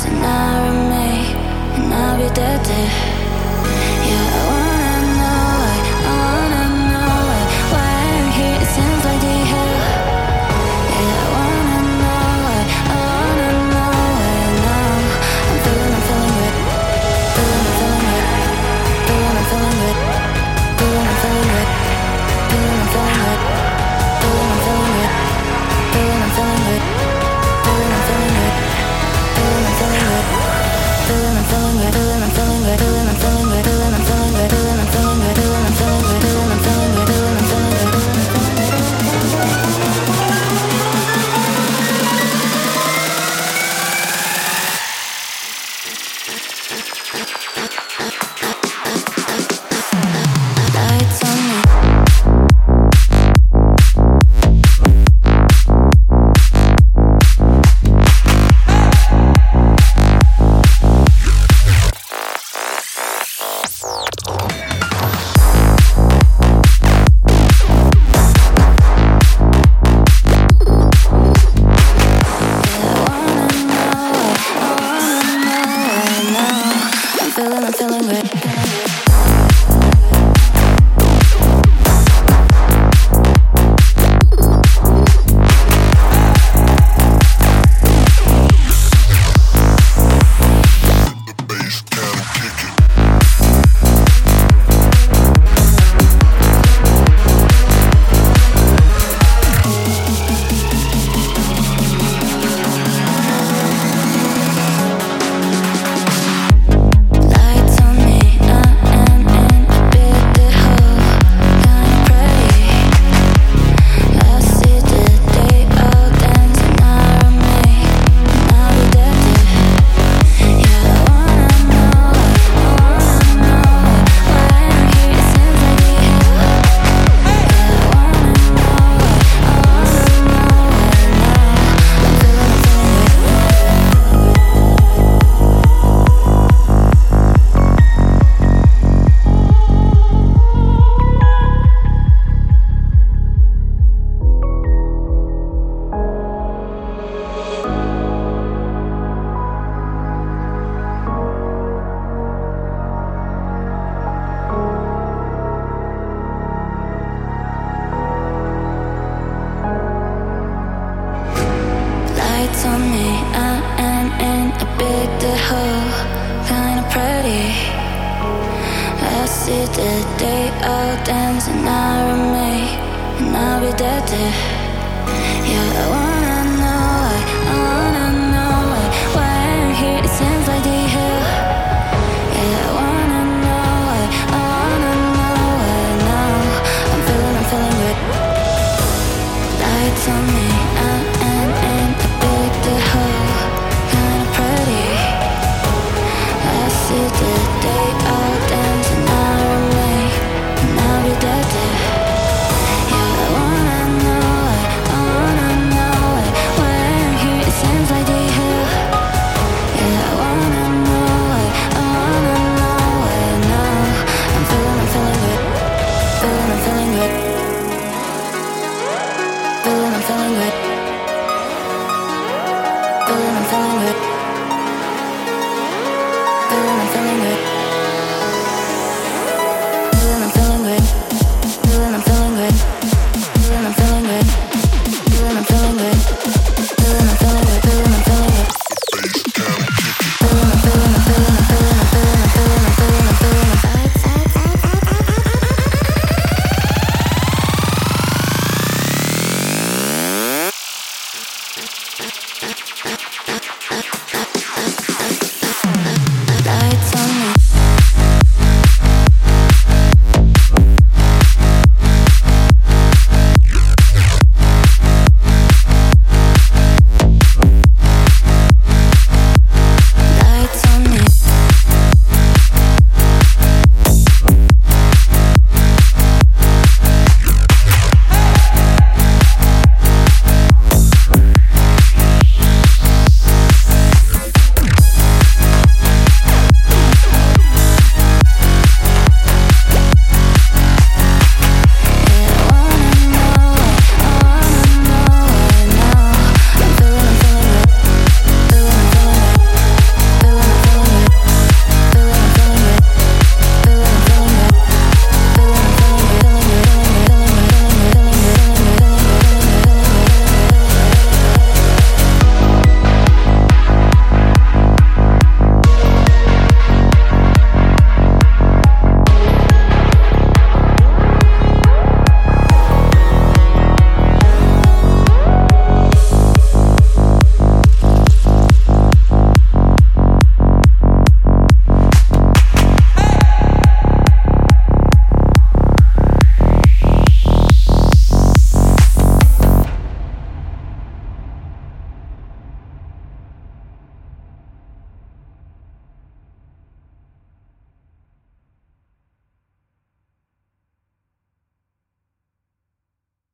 and I remain, and I'll be dead. dead. kind of pretty. I see the day all dancing out me, and I'll be dead. Yeah, I want.